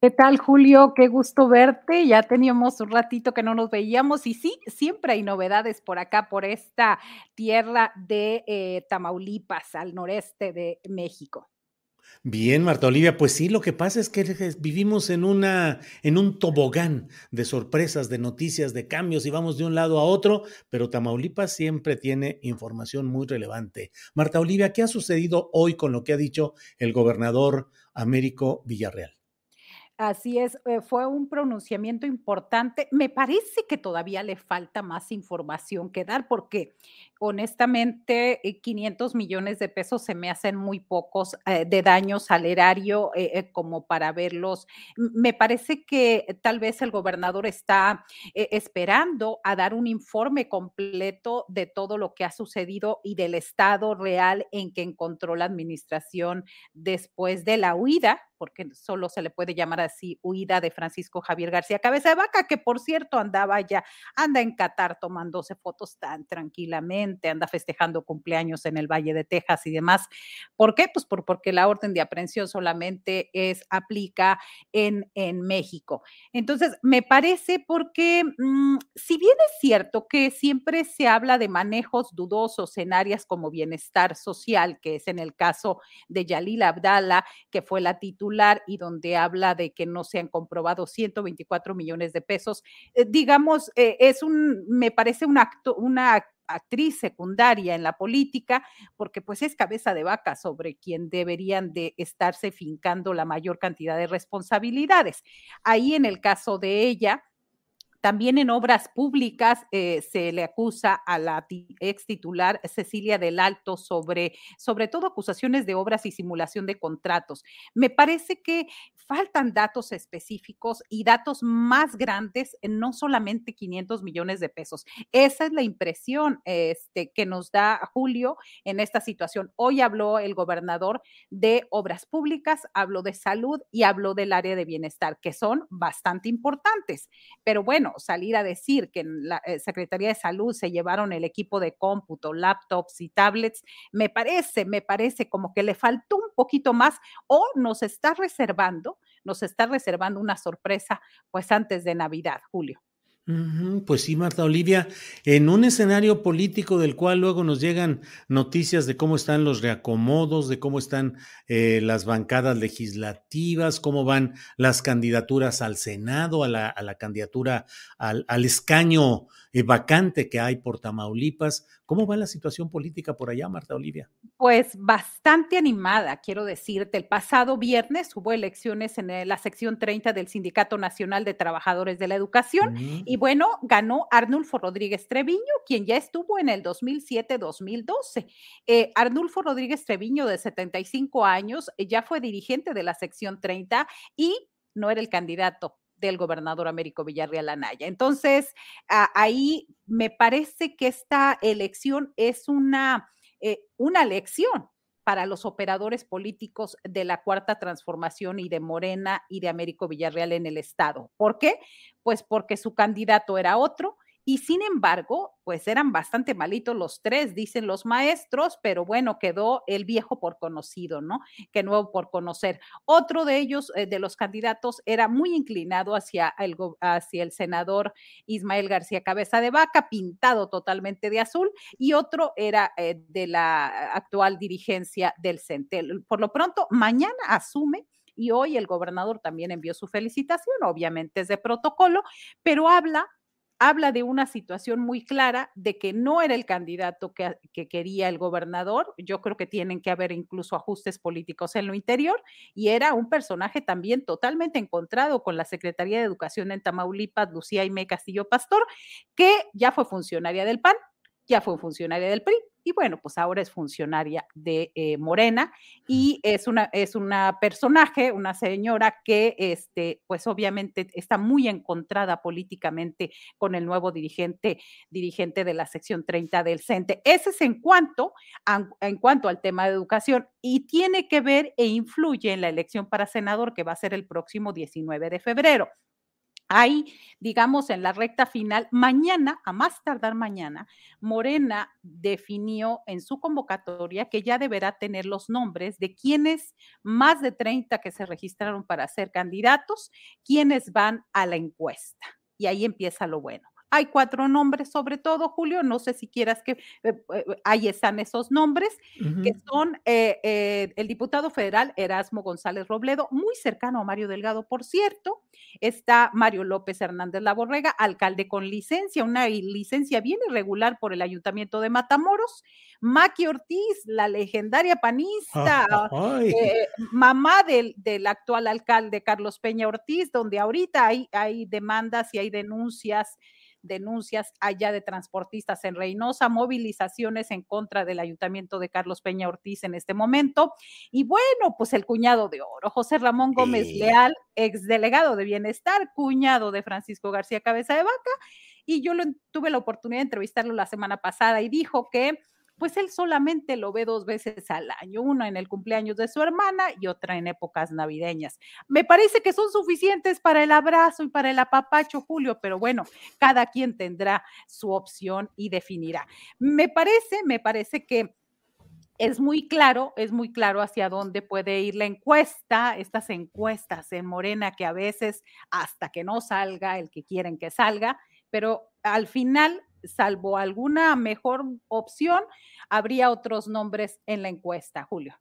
¿Qué tal, Julio? Qué gusto verte. Ya teníamos un ratito que no nos veíamos y sí, siempre hay novedades por acá, por esta tierra de eh, Tamaulipas, al noreste de México. Bien, Marta Olivia, pues sí, lo que pasa es que vivimos en una en un tobogán de sorpresas, de noticias, de cambios y vamos de un lado a otro, pero Tamaulipas siempre tiene información muy relevante. Marta Olivia, ¿qué ha sucedido hoy con lo que ha dicho el gobernador Américo Villarreal? Así es, eh, fue un pronunciamiento importante. Me parece que todavía le falta más información que dar porque honestamente 500 eh, millones de pesos se me hacen muy pocos eh, de daño salerario como para verlos. Me parece que tal vez el gobernador está esperando a dar un informe completo de todo lo que ha sucedido y del estado real en que encontró la administración después de la huida porque solo se le puede llamar así, huida de Francisco Javier García Cabeza de Vaca, que por cierto andaba ya, anda en Qatar tomándose fotos tan tranquilamente, anda festejando cumpleaños en el Valle de Texas y demás. ¿Por qué? Pues por, porque la orden de aprehensión solamente es, aplica en, en México. Entonces, me parece porque, mm, si bien es cierto que siempre se habla de manejos dudosos en áreas como bienestar social, que es en el caso de Yalil Abdala, que fue la titular y donde habla de que no se han comprobado 124 millones de pesos. Eh, digamos, eh, es un, me parece un acto, una actriz secundaria en la política, porque pues es cabeza de vaca sobre quien deberían de estarse fincando la mayor cantidad de responsabilidades. Ahí en el caso de ella, también en obras públicas eh, se le acusa a la ex titular Cecilia del Alto sobre, sobre todo acusaciones de obras y simulación de contratos. Me parece que faltan datos específicos y datos más grandes, no solamente 500 millones de pesos. Esa es la impresión este, que nos da Julio en esta situación. Hoy habló el gobernador de obras públicas, habló de salud y habló del área de bienestar, que son bastante importantes. Pero bueno, salir a decir que en la eh, Secretaría de Salud se llevaron el equipo de cómputo, laptops y tablets, me parece, me parece como que le faltó un poquito más o nos está reservando, nos está reservando una sorpresa pues antes de Navidad, Julio. Pues sí, Marta Olivia, en un escenario político del cual luego nos llegan noticias de cómo están los reacomodos, de cómo están eh, las bancadas legislativas, cómo van las candidaturas al Senado, a la, candidatura al, escaño eh, vacante que hay por Tamaulipas. ¿Cómo va la situación política por allá, Marta Olivia? Pues bastante animada, quiero decirte. El pasado viernes hubo elecciones en la sección 30 del Sindicato Nacional de Trabajadores de la Educación mm. y bueno, ganó Arnulfo Rodríguez Treviño, quien ya estuvo en el 2007-2012. Eh, Arnulfo Rodríguez Treviño, de 75 años, ya fue dirigente de la sección 30 y no era el candidato del gobernador Américo Villarreal Anaya. Entonces, ahí me parece que esta elección es una, eh, una lección para los operadores políticos de la Cuarta Transformación y de Morena y de Américo Villarreal en el Estado. ¿Por qué? Pues porque su candidato era otro Y sin embargo, pues eran bastante malitos los tres, dicen los maestros, pero bueno, quedó el viejo por conocido, ¿no? Que nuevo por conocer. Otro de ellos, eh, de los candidatos, era muy inclinado hacia el, hacia el senador Ismael García Cabeza de Vaca, pintado totalmente de azul, y otro era eh, de la actual dirigencia del CENTEL. Por lo pronto, mañana asume y hoy el gobernador también envió su felicitación, obviamente es de protocolo, pero habla habla de una situación muy clara de que no era el candidato que, que, quería el gobernador. Yo creo que tienen que haber incluso ajustes políticos en lo interior y era un personaje también totalmente encontrado con la Secretaría de Educación en Tamaulipas, Lucía Aime Castillo Pastor, que ya fue funcionaria del PAN, ya fue funcionaria del PRI y bueno, pues ahora es funcionaria de eh, Morena y es una, es una personaje, una señora que, este, pues obviamente está muy encontrada políticamente con el nuevo dirigente, dirigente de la sección 30 del CENTE. Ese es en cuanto, en cuanto al tema de educación y tiene que ver e influye en la elección para senador que va a ser el próximo 19 de febrero. Ahí, digamos, en la recta final, mañana, a más tardar mañana, Morena definió en su convocatoria que ya deberá tener los nombres de quienes, más de 30 que se registraron para ser candidatos, quienes van a la encuesta. Y ahí empieza lo bueno. Hay cuatro nombres, sobre todo, Julio, no sé si quieras que, eh, eh, ahí están esos nombres, que son eh, el diputado federal Erasmo González Robledo, muy cercano a Mario Delgado, por cierto, está Mario López Hernández Laborrega, alcalde con licencia, una licencia bien irregular por el Ayuntamiento de Matamoros, Maki Ortiz, la legendaria panista, mamá del, del, actual alcalde Carlos Peña Ortiz, donde ahorita hay, hay demandas y hay denuncias denuncias allá de transportistas en Reynosa, movilizaciones en contra del ayuntamiento de Carlos Peña Ortiz en este momento. Y bueno, pues el cuñado de oro, José Ramón Gómez Leal, exdelegado de Bienestar, cuñado de Francisco García Cabeza de Vaca. Y yo lo, tuve la oportunidad de entrevistarlo la semana pasada y dijo que pues él solamente lo ve dos veces al año, una en el cumpleaños de su hermana y otra en épocas navideñas. Me parece que son suficientes para el abrazo y para el apapacho, Julio, pero bueno, cada quien tendrá su opción y definirá. Me parece, me parece que es muy claro, es muy claro hacia dónde puede ir la encuesta, estas encuestas en Morena que a veces hasta que no salga el que quieren que salga, pero al final salvo alguna mejor opción, habría otros nombres en la encuesta, Julio.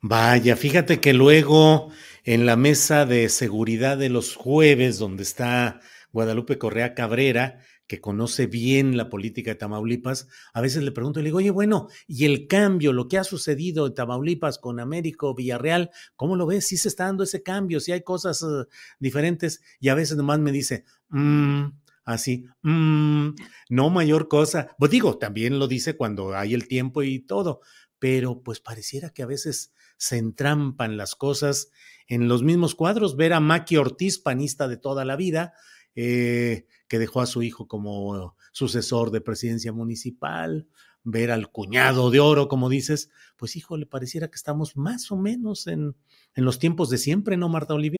Vaya, fíjate que luego en la mesa de seguridad de los jueves, donde está Guadalupe Correa Cabrera, que conoce bien la política de Tamaulipas, a veces le pregunto y le digo, oye, bueno, y el cambio, lo que ha sucedido en Tamaulipas con Américo Villarreal, ¿cómo lo ves? Si se está dando ese cambio, si hay cosas uh, diferentes, y a veces nomás me dice, mmm, así, mm, no mayor cosa. Pues digo, también lo dice cuando hay el tiempo y todo, pero pues pareciera que a veces se entrampan las cosas en los mismos cuadros. Ver a Maki Ortiz, panista de toda la vida, eh, que dejó a su hijo como sucesor de presidencia municipal, ver al cuñado de oro, como dices, pues hijo, le pareciera que estamos más o menos en, en los tiempos de siempre, ¿no, Marta Olivia?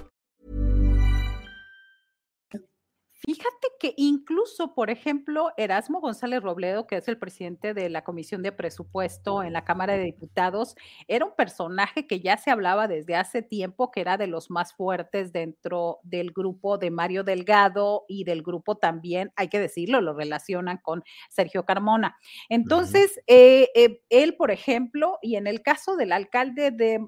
que incluso, por ejemplo, Erasmo González Robledo, que es el presidente de la Comisión de Presupuesto en la Cámara de Diputados, era un personaje que ya se hablaba desde hace tiempo que era de los más fuertes dentro del grupo de Mario Delgado y del grupo también, hay que decirlo, lo relacionan con Sergio Carmona. Entonces, eh, eh, él, por ejemplo, y en el caso del alcalde de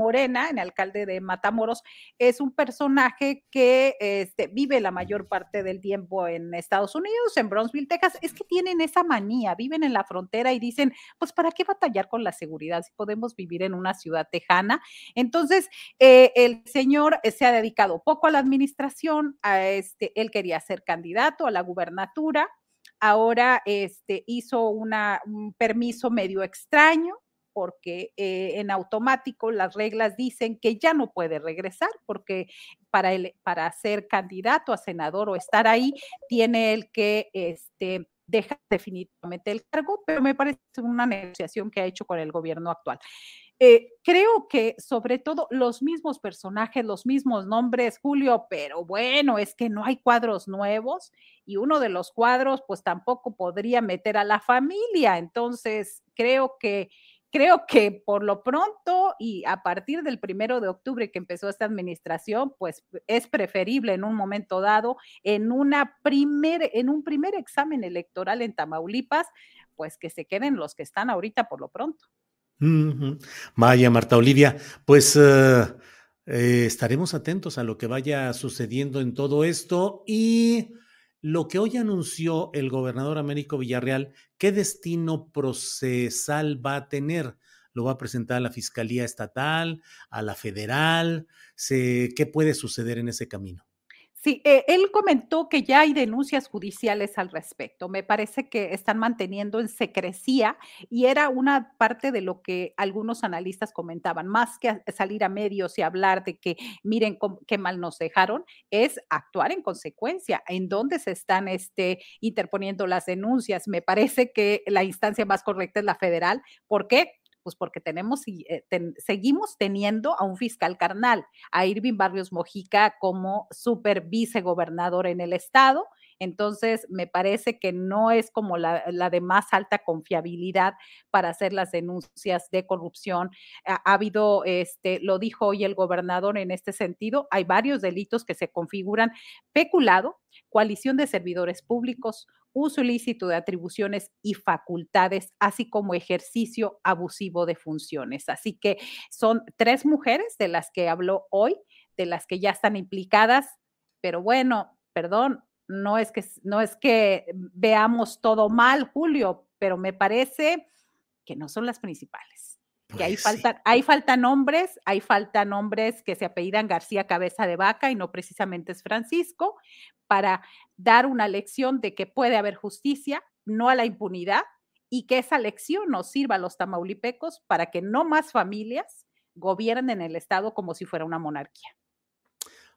Morena, en el alcalde de Matamoros, es un personaje que este, vive la mayor parte del tiempo en Estados Unidos, en Brownsville, Texas, es que tienen esa manía, viven en la frontera y dicen, pues, ¿para qué batallar con la seguridad si podemos vivir en una ciudad tejana? Entonces, eh, el señor eh, se ha dedicado poco a la administración, a este, él quería ser candidato a la gubernatura, ahora este, hizo un permiso medio extraño, porque eh, en automático las reglas dicen que ya no puede regresar, porque para, para ser candidato a senador o estar ahí, tiene el que este, dejar definitivamente el cargo, pero me parece una negociación que ha hecho con el gobierno actual. Eh, creo que sobre todo los mismos personajes, los mismos nombres, Julio, pero bueno, es que no hay cuadros nuevos y uno de los cuadros pues tampoco podría meter a la familia. Entonces, creo que creo que por lo pronto y a partir del primero de octubre que empezó esta administración, pues es preferible en un momento dado, en, una primer, en un primer examen electoral en Tamaulipas, pues que se queden los que están ahorita por lo pronto. Vaya, Marta Olivia, pues eh, estaremos atentos a lo que vaya sucediendo en todo esto y lo que hoy anunció el gobernador Américo Villarreal, ¿qué destino procesal va a tener? ¿Lo va a presentar a la Fiscalía Estatal, a la Federal? ¿Qué puede suceder en ese camino? Sí, eh, él comentó que ya hay denuncias judiciales al respecto. Me parece que están manteniendo en secrecía y era una parte de lo que algunos analistas comentaban, más que salir a medios y hablar de que miren qué mal nos dejaron, es actuar en consecuencia, en dónde se están este, interponiendo las denuncias. Me parece que la instancia más correcta es la federal. ¿Por qué? Pues porque tenemos y eh, seguimos teniendo a un fiscal carnal, a Irving Barrios Mojica como super vicegobernador en el estado. Entonces, me parece que no es como la, de más alta confiabilidad para hacer las denuncias de corrupción. Ha, ha, habido, este, lo dijo hoy el gobernador en este sentido, hay varios delitos que se configuran peculado, coalición de servidores públicos, uso ilícito de atribuciones y facultades, así como ejercicio abusivo de funciones. Así que son tres mujeres de las que habló hoy, de las que ya están implicadas, pero bueno, perdón, no es que, no es que veamos todo mal, Julio, pero me parece que no son las principales. Que ahí, pues ahí faltan nombres, hay falta nombres que se apellidan García Cabeza de Vaca y no precisamente es Francisco, para dar una lección de que puede haber justicia, no a la impunidad, y que esa lección nos sirva a los tamaulipecos para que no más familias gobiernen el Estado como si fuera una monarquía.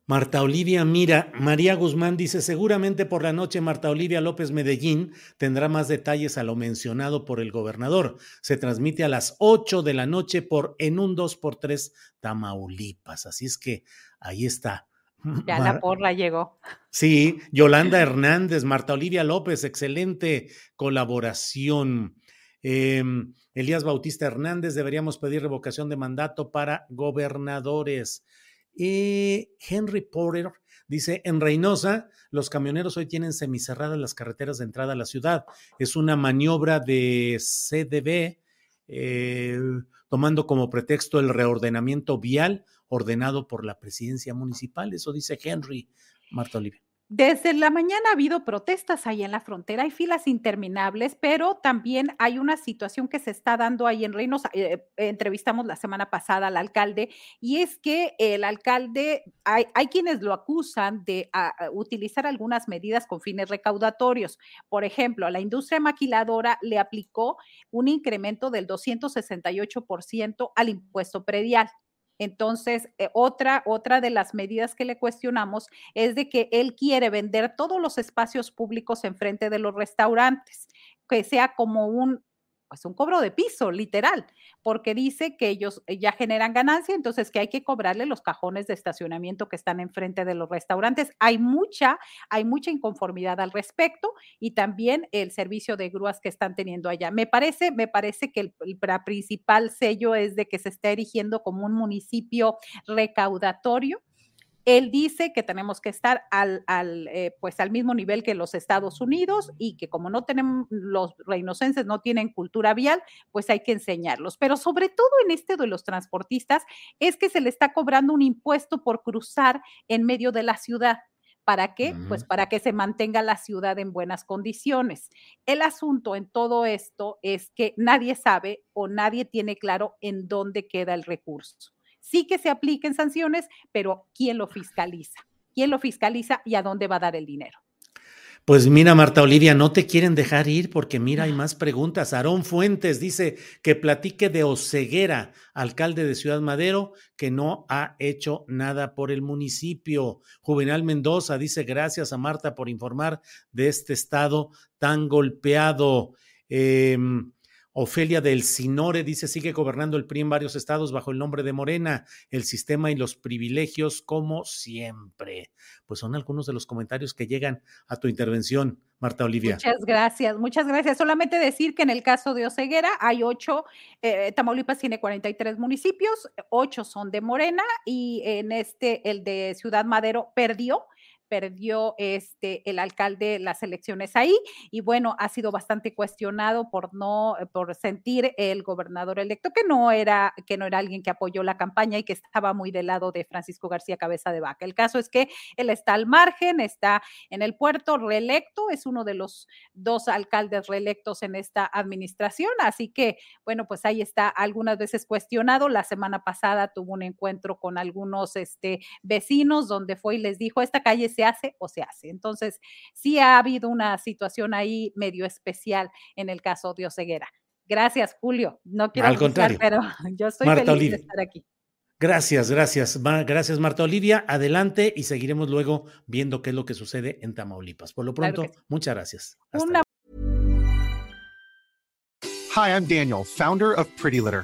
Marta Olivia Mira, María Guzmán dice, seguramente por la noche Marta Olivia López Medellín tendrá más detalles a lo mencionado por el gobernador. Se transmite a las 8 de la noche por en un 2x3 Tamaulipas. Así es que ahí está. Ya la porra llegó. Sí, Yolanda Hernández, Marta Olivia López, excelente colaboración. Em, Elías Bautista Hernández, deberíamos pedir revocación de mandato para gobernadores. Y Henry Porter dice, en Reynosa, los camioneros hoy tienen semicerradas las carreteras de entrada a la ciudad. Es una maniobra de CDB, eh, tomando como pretexto el reordenamiento vial ordenado por la presidencia municipal. Eso dice Henry Marta Olivia. Desde la mañana ha habido protestas ahí en la frontera, hay filas interminables, pero también hay una situación que se está dando ahí en Reynosa. Eh, entrevistamos la semana pasada al alcalde y es que el alcalde, hay, quienes lo acusan de utilizar algunas medidas con fines recaudatorios. Por ejemplo, a la industria maquiladora le aplicó un incremento del 268% al impuesto predial. Entonces, eh, otra, otra de las medidas que le cuestionamos es de que él quiere vender todos los espacios públicos enfrente de los restaurantes, que sea como un pues un cobro de piso, literal, porque dice que ellos ya generan ganancia, entonces que hay que cobrarle los cajones de estacionamiento que están enfrente de los restaurantes. Hay mucha, hay mucha inconformidad al respecto y también el servicio de grúas que están teniendo allá. Me parece, me parece que el, el principal sello es de que se está erigiendo como un municipio recaudatorio él dice que tenemos que estar al, al, eh, pues al mismo nivel que los Estados Unidos y que como no tenemos, los reinocenses no tienen cultura vial, pues hay que enseñarlos. Pero sobre todo en este de los transportistas es que se le está cobrando un impuesto por cruzar en medio de la ciudad. ¿Para qué? Pues para que se mantenga la ciudad en buenas condiciones. El asunto en todo esto es que nadie sabe o nadie tiene claro en dónde queda el recurso sí que se apliquen sanciones, pero ¿quién lo fiscaliza? ¿Quién lo fiscaliza y a dónde va a dar el dinero? Pues mira, Marta Olivia, no te quieren dejar ir porque mira, hay más preguntas. Aarón Fuentes dice que platique de Oceguera, alcalde de Ciudad Madero, que no ha hecho nada por el municipio. Juvenal Mendoza dice gracias a Marta por informar de este estado tan golpeado. Eh, Ofelia del Sinore dice, sigue gobernando el PRI en varios estados bajo el nombre de Morena, el sistema y los privilegios como siempre. Pues son algunos de los comentarios que llegan a tu intervención, Marta Olivia. Muchas gracias, muchas gracias. Solamente decir que en el caso de Oceguera hay ocho, eh, Tamaulipas tiene 43 municipios, ocho son de Morena y en este, el de Ciudad Madero perdió perdió este, el alcalde las elecciones ahí y bueno, ha sido bastante cuestionado por no, eh, por sentir el gobernador electo que no era, que no era alguien que apoyó la campaña y que estaba muy del lado de Francisco García Cabeza de Vaca. El caso es que él está al margen, está en el puerto reelecto, es uno de los dos alcaldes reelectos en esta administración, así que bueno, pues ahí está algunas veces cuestionado. La semana pasada tuvo un encuentro con algunos este, vecinos donde fue y les dijo, esta calle se hace o se hace. Entonces, sí ha habido una situación ahí medio especial en el caso de Oseguera. Gracias, Julio. No quiero Al contrario. pero yo estoy Marta feliz Olivia. de estar aquí. Gracias, gracias. Ma- Gracias, Marta Olivia. Adelante y seguiremos luego viendo qué es lo que sucede en Tamaulipas. Por lo pronto, sí. muchas gracias. Hasta Una Hi, I'm Daniel, founder of Pretty Litter.